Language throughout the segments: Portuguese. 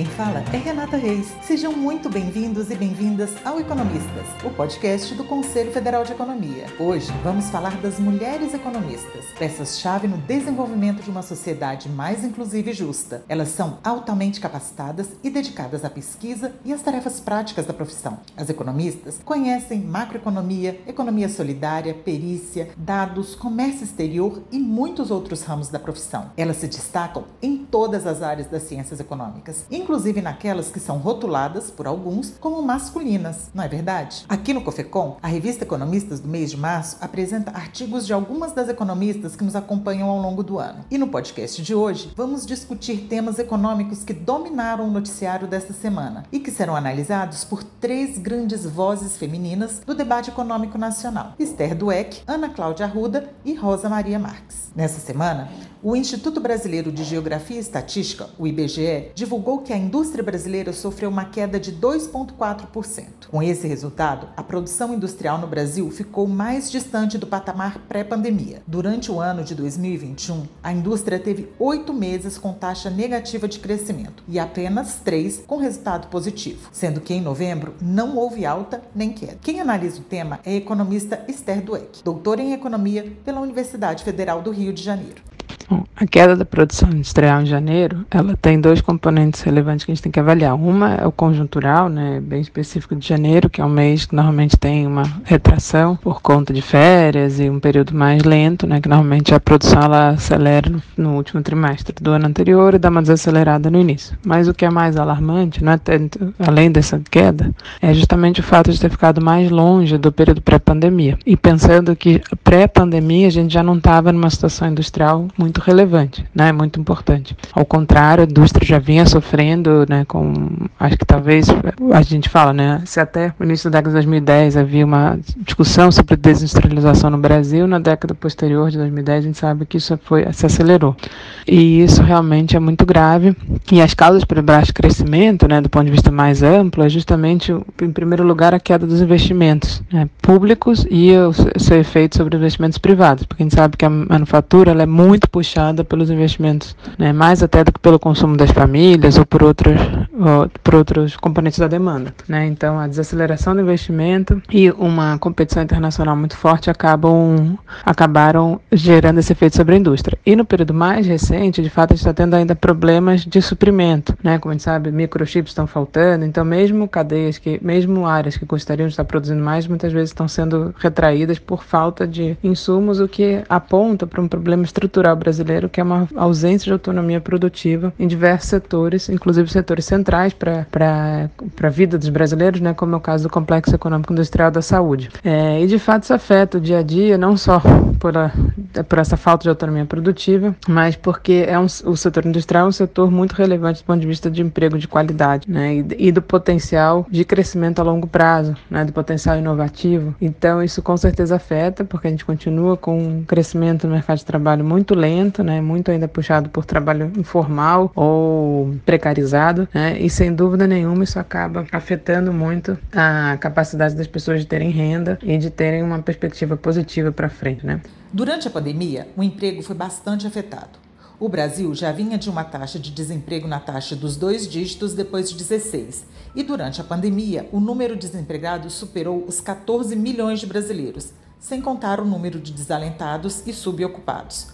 quem fala é Renata Reis. Sejam muito bem-vindos e bem-vindas ao Economistas, o podcast do Conselho Federal de Economia. Hoje vamos falar das mulheres economistas, peças-chave no desenvolvimento de uma sociedade mais inclusiva e justa. Elas são altamente capacitadas e dedicadas à pesquisa e às tarefas práticas da profissão. As economistas conhecem macroeconomia, economia solidária, perícia, dados, comércio exterior e muitos outros ramos da profissão. Elas se destacam em todas as áreas das ciências econômicas, inclusive naquelas que são rotuladas por alguns como masculinas, não é verdade? Aqui no Cofecom, a revista Economistas do mês de março apresenta artigos de algumas das economistas que nos acompanham ao longo do ano. E no podcast de hoje, vamos discutir temas econômicos que dominaram o noticiário desta semana e que serão analisados por três grandes vozes femininas do debate econômico nacional: Esther Dueck, Ana Cláudia Arruda e Rosa Maria Marques. Nessa semana, o Instituto Brasileiro de Geografia e Estatística, o IBGE, divulgou que a indústria brasileira sofreu uma queda de 2,4%. Com esse resultado, a produção industrial no Brasil ficou mais distante do patamar pré-pandemia. Durante o ano de 2021, a indústria teve oito meses com taxa negativa de crescimento e apenas três com resultado positivo, sendo que em novembro não houve alta nem queda. Quem analisa o tema é a economista Esther Dueck, doutora em economia pela Universidade Federal do Rio de Janeiro. Bom, a queda da produção industrial em janeiro, ela tem dois componentes relevantes que a gente tem que avaliar. Uma é o conjuntural, né, bem específico de janeiro, que é um mês que normalmente tem uma retração por conta de férias e um período mais lento, né, que normalmente a produção ela acelera no, no último trimestre do ano anterior e dá uma desacelerada no início. Mas o que é mais alarmante, é tanto, além dessa queda, é justamente o fato de ter ficado mais longe do período pré-pandemia. E pensando que pré-pandemia a gente já não estava numa situação industrial muito muito relevante, né? Muito importante. Ao contrário, a indústria já vinha sofrendo, né? Com, acho que talvez a gente fala, né? Se até no início da década de 2010 havia uma discussão sobre desindustrialização no Brasil, na década posterior de 2010 a gente sabe que isso foi se acelerou. E isso realmente é muito grave. E as causas para o baixo crescimento, né? Do ponto de vista mais amplo, é justamente, em primeiro lugar, a queda dos investimentos né, públicos e o seu efeito sobre investimentos privados, porque a gente sabe que a manufatura é muito puxada puxada pelos investimentos, né, mais até do que pelo consumo das famílias ou por outros, ou por outros componentes da demanda. Né? Então, a desaceleração do investimento e uma competição internacional muito forte acabam, acabaram gerando esse efeito sobre a indústria. E no período mais recente, de fato, a gente está tendo ainda problemas de suprimento. Né? Como a gente sabe, microchips estão faltando, então mesmo cadeias, que, mesmo áreas que gostariam de estar produzindo mais, muitas vezes estão sendo retraídas por falta de insumos, o que aponta para um problema estrutural brasileiro brasileiro, que é uma ausência de autonomia produtiva em diversos setores, inclusive setores centrais para a vida dos brasileiros, né, como é o caso do complexo econômico industrial da saúde. É, e de fato isso afeta o dia a dia, não só por, a, por essa falta de autonomia produtiva, mas porque é um, o setor industrial é um setor muito relevante do ponto de vista de emprego de qualidade né, e, e do potencial de crescimento a longo prazo, né, do potencial inovativo. Então isso com certeza afeta, porque a gente continua com um crescimento no mercado de trabalho muito lento né, muito ainda puxado por trabalho informal ou precarizado, né, e sem dúvida nenhuma isso acaba afetando muito a capacidade das pessoas de terem renda e de terem uma perspectiva positiva para frente. Né. Durante a pandemia, o emprego foi bastante afetado. O Brasil já vinha de uma taxa de desemprego na taxa dos dois dígitos depois de 16, e durante a pandemia, o número de desempregados superou os 14 milhões de brasileiros, sem contar o número de desalentados e subocupados.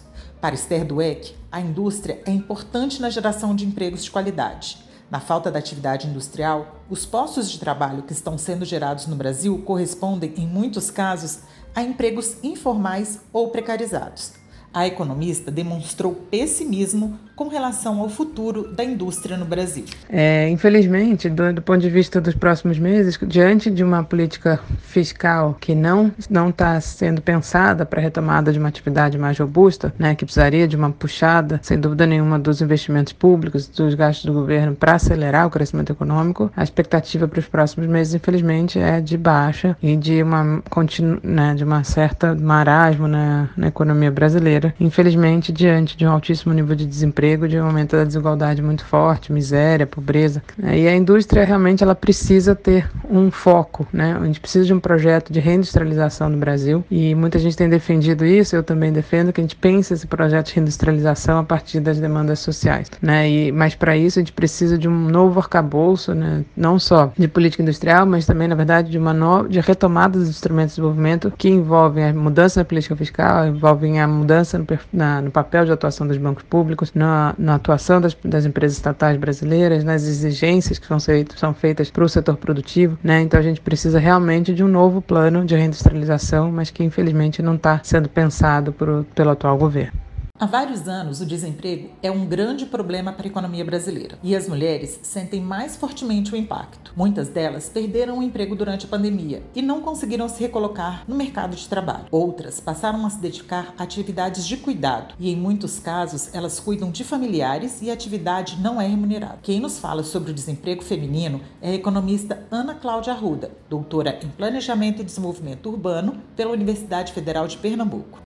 Para Esther Dweck, a indústria é importante na geração de empregos de qualidade. Na falta da atividade industrial, os postos de trabalho que estão sendo gerados no Brasil correspondem, em muitos casos, a empregos informais ou precarizados. A economista demonstrou pessimismo com relação ao futuro da indústria no Brasil. É, infelizmente, do, do, ponto de vista dos próximos meses, diante de uma política fiscal que não não está sendo pensada para a retomada de uma atividade mais robusta, né, que precisaria de uma puxada, sem dúvida nenhuma, dos investimentos públicos, dos gastos do governo para acelerar o crescimento econômico, a expectativa para os próximos meses, infelizmente, é de baixa e de uma continu, né, de uma certa marasmo na, na economia brasileira brasileira, infelizmente, diante de um altíssimo nível de desemprego, de um aumento da desigualdade muito forte, miséria, pobreza. E a indústria realmente ela precisa ter um foco, né? A gente precisa de um projeto de reindustrialização no Brasil e muita gente tem defendido isso, eu também defendo que a gente pense esse projeto de reindustrialização a partir das demandas sociais, né? E mas para isso a gente precisa de um novo arcabouço, né? Não só de política industrial, mas também na verdade de uma nova de retomada dos instrumentos de desenvolvimento que envolvem a mudança na política fiscal, envolvem a mudança no, na, no papel de atuação dos bancos públicos, na, na atuação das, das, empresas estatais brasileiras, nas exigências que são, feitas, são feitas para o setor produtivo, né? Então a gente precisa realmente de um novo plano de reindustrialização, mas que infelizmente não está sendo pensado por, pelo atual governo. Há vários anos, o desemprego é um grande problema para a economia brasileira e as mulheres sentem mais fortemente o impacto. Muitas delas perderam o emprego durante a pandemia e não conseguiram se recolocar no mercado de trabalho. Outras passaram a se dedicar a atividades de cuidado e, em muitos casos, elas cuidam de familiares e a atividade não é remunerada. Quem nos fala sobre o desemprego feminino é a economista Ana Cláudia Arruda, doutora em Planejamento e Desenvolvimento Urbano pela Universidade Federal de Pernambuco.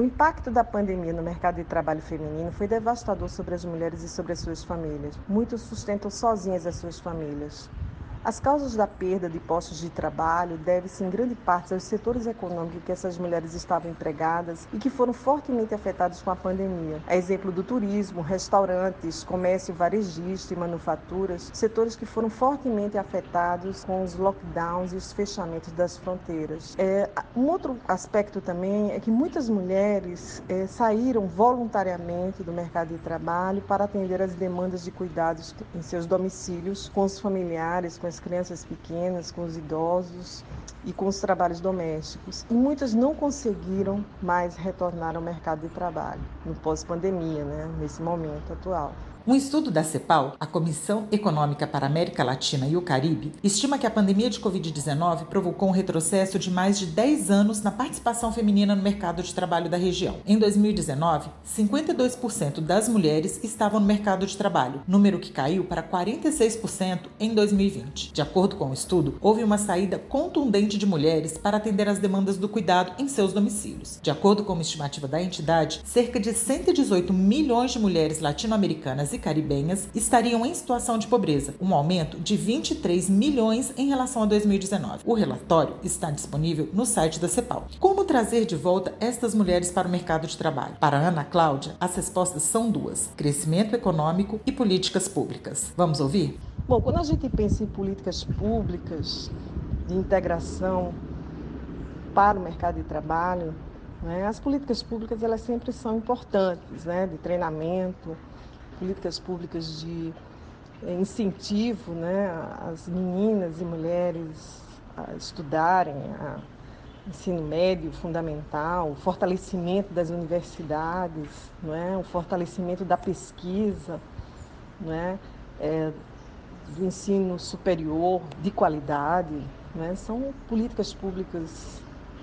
O impacto da pandemia no mercado de trabalho feminino foi devastador sobre as mulheres e sobre as suas famílias. Muitos sustentam sozinhas as suas famílias. As causas da perda de postos de trabalho devem-se em grande parte aos setores econômicos que essas mulheres estavam empregadas e que foram fortemente afetados com a pandemia. A exemplo do turismo, restaurantes, comércio varejista e manufaturas, setores que foram fortemente afetados com os lockdowns e os fechamentos das fronteiras. É, um outro aspecto também é que muitas mulheres é, saíram voluntariamente do mercado de trabalho para atender às demandas de cuidados em seus domicílios com os familiares, com as crianças pequenas, com os idosos e com os trabalhos domésticos. E muitas não conseguiram mais retornar ao mercado de trabalho no pós-pandemia, né, nesse momento atual. Um estudo da CEPAL, a Comissão Econômica para a América Latina e o Caribe, estima que a pandemia de Covid-19 provocou um retrocesso de mais de 10 anos na participação feminina no mercado de trabalho da região. Em 2019, 52% das mulheres estavam no mercado de trabalho, número que caiu para 46% em 2020. De acordo com o estudo, houve uma saída contundente de mulheres para atender às demandas do cuidado em seus domicílios. De acordo com uma estimativa da entidade, cerca de 118 milhões de mulheres latino-americanas e caribenhas estariam em situação de pobreza, um aumento de 23 milhões em relação a 2019. O relatório está disponível no site da CEPAL. Como trazer de volta estas mulheres para o mercado de trabalho? Para Ana Cláudia, as respostas são duas: crescimento econômico e políticas públicas. Vamos ouvir? Bom, quando a gente pensa em políticas públicas de integração para o mercado de trabalho, né, as políticas públicas elas sempre são importantes, né, de treinamento, políticas públicas de eh, incentivo né, às meninas e mulheres a estudarem a ensino médio fundamental, o fortalecimento das universidades, não é? o fortalecimento da pesquisa, não é? É, do ensino superior de qualidade, é? são políticas públicas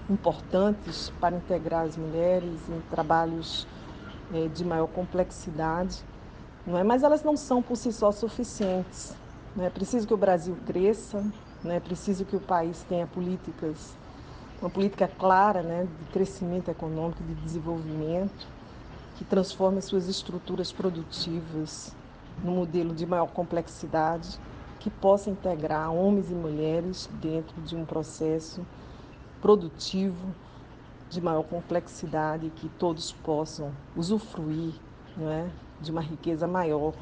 importantes para integrar as mulheres em trabalhos é, de maior complexidade não é? mas elas não são por si só suficientes. É preciso que o Brasil cresça, é preciso que o país tenha políticas, uma política clara né, de crescimento econômico, de desenvolvimento, que transforme suas estruturas produtivas num modelo de maior complexidade, que possa integrar homens e mulheres dentro de um processo produtivo de maior complexidade, que todos possam usufruir não é, de uma riqueza maior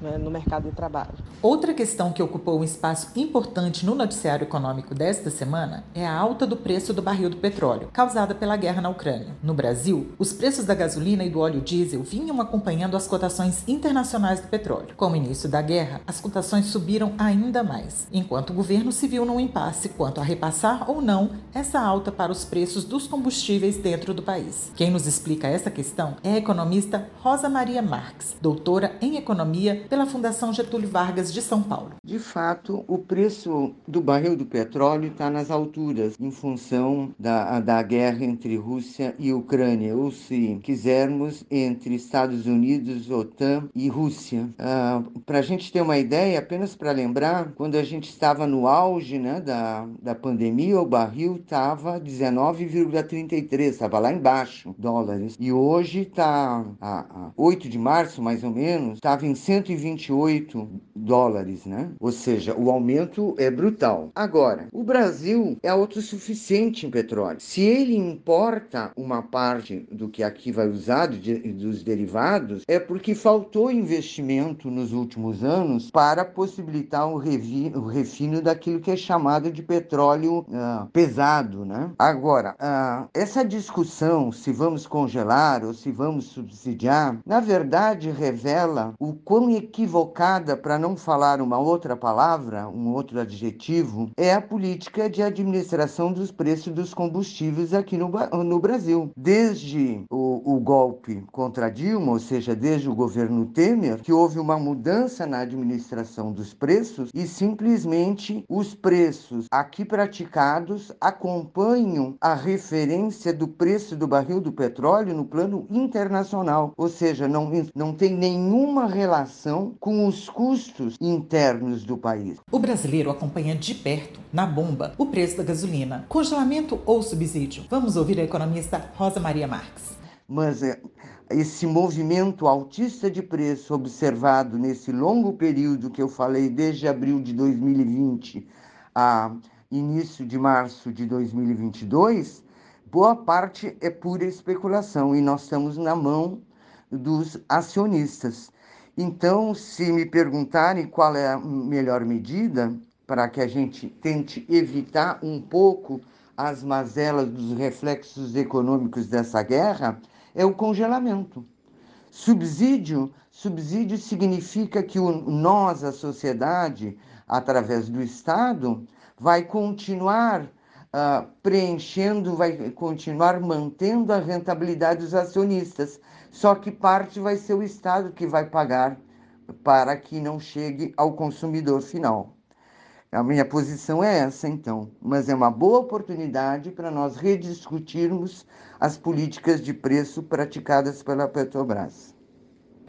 né, no mercado de trabalho. Outra questão que ocupou um espaço importante no noticiário econômico desta semana é a alta do preço do barril do petróleo, causada pela guerra na Ucrânia. No Brasil, os preços da gasolina e do óleo diesel vinham acompanhando as cotações internacionais do petróleo. Com o início da guerra, as cotações subiram ainda mais, enquanto o governo se viu num impasse quanto a repassar ou não essa alta para os preços dos combustíveis dentro do país. Quem nos explica essa questão é a economista Rosa Maria Marques, doutora em economia pela Fundação Getúlio Vargas de São Paulo. De fato, o preço do barril do petróleo está nas alturas, em função da, da guerra entre Rússia e Ucrânia, ou se quisermos, entre Estados Unidos, OTAN e Rússia. Ah, para a gente ter uma ideia, apenas para lembrar, quando a gente estava no auge né, da, da pandemia, o barril estava 19,33, estava lá embaixo, dólares. E hoje está, a, a 8 de março mais ou menos, estava em 128 dólares, né? Ou seja, o aumento é brutal. Agora, o Brasil é autossuficiente em petróleo. Se ele importa uma parte do que aqui vai usar, de, dos derivados, é porque faltou investimento nos últimos anos para possibilitar o, revi, o refino daquilo que é chamado de petróleo uh, pesado, né? Agora, uh, essa discussão se vamos congelar ou se vamos subsidiar, na verdade revela o quão equivocada, para não falar uma outra palavra, um outro adjetivo, é a política de administração dos preços dos combustíveis aqui no, no Brasil. Desde o, o golpe contra Dilma, ou seja, desde o governo Temer, que houve uma mudança na administração dos preços e simplesmente os preços aqui praticados acompanham a referência do preço do barril do petróleo no plano internacional, ou seja, não, não tem nenhuma relação com os custos internos do país. O brasileiro acompanha de perto, na bomba, o preço da gasolina. Congelamento ou subsídio? Vamos ouvir a economista Rosa Maria Marques. Mas é, esse movimento altista de preço observado nesse longo período que eu falei, desde abril de 2020 a início de março de 2022, boa parte é pura especulação e nós estamos na mão dos acionistas. Então, se me perguntarem qual é a melhor medida para que a gente tente evitar um pouco as mazelas dos reflexos econômicos dessa guerra, é o congelamento. Subsídio, subsídio significa que o, nós, a sociedade, através do Estado, vai continuar uh, preenchendo, vai continuar mantendo a rentabilidade dos acionistas, só que parte vai ser o Estado que vai pagar para que não chegue ao consumidor final. A minha posição é essa, então, mas é uma boa oportunidade para nós rediscutirmos as políticas de preço praticadas pela Petrobras.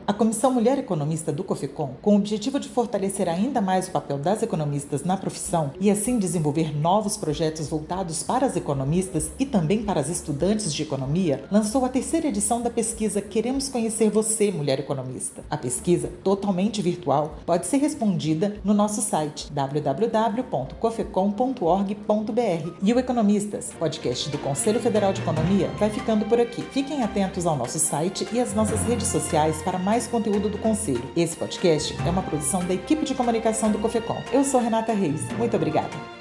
A Comissão Mulher Economista do COFECOM, com o objetivo de fortalecer ainda mais o papel das economistas na profissão e assim desenvolver novos projetos voltados para as economistas e também para as estudantes de economia, lançou a terceira edição da pesquisa Queremos Conhecer Você, Mulher Economista. A pesquisa, totalmente virtual, pode ser respondida no nosso site www.cofecom.org.br. E o Economistas, podcast do Conselho Federal de Economia, vai ficando por aqui. Fiquem atentos ao nosso site e às nossas redes sociais para mais mais conteúdo do Conselho. Esse podcast é uma produção da equipe de comunicação do COFECOM. Eu sou Renata Reis. Muito obrigada.